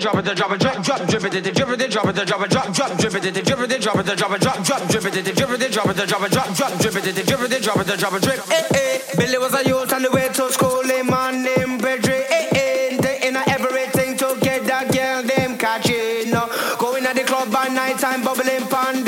drop it, drop it, drop, drop, drip it, drip it, drop it, drop it, drop, drop, drip it, drip it, drop it, drop it, drop, drop, drip it, drip it, drop it, drop it, drop, drop, drip it, drip it, drop it, drop it, drip. Eh eh, Billy was a youth on the way to school, him man named Pedri. Eh eh, they in everything to get that girl them catching. Going at the club by night time, bubbling pon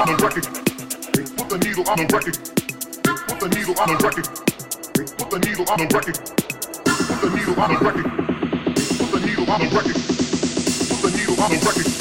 on the record. Put the needle on the record. Put the needle on the record. Put the needle on the record. Put the needle on the record. Put the needle on the record. Put the needle on the record.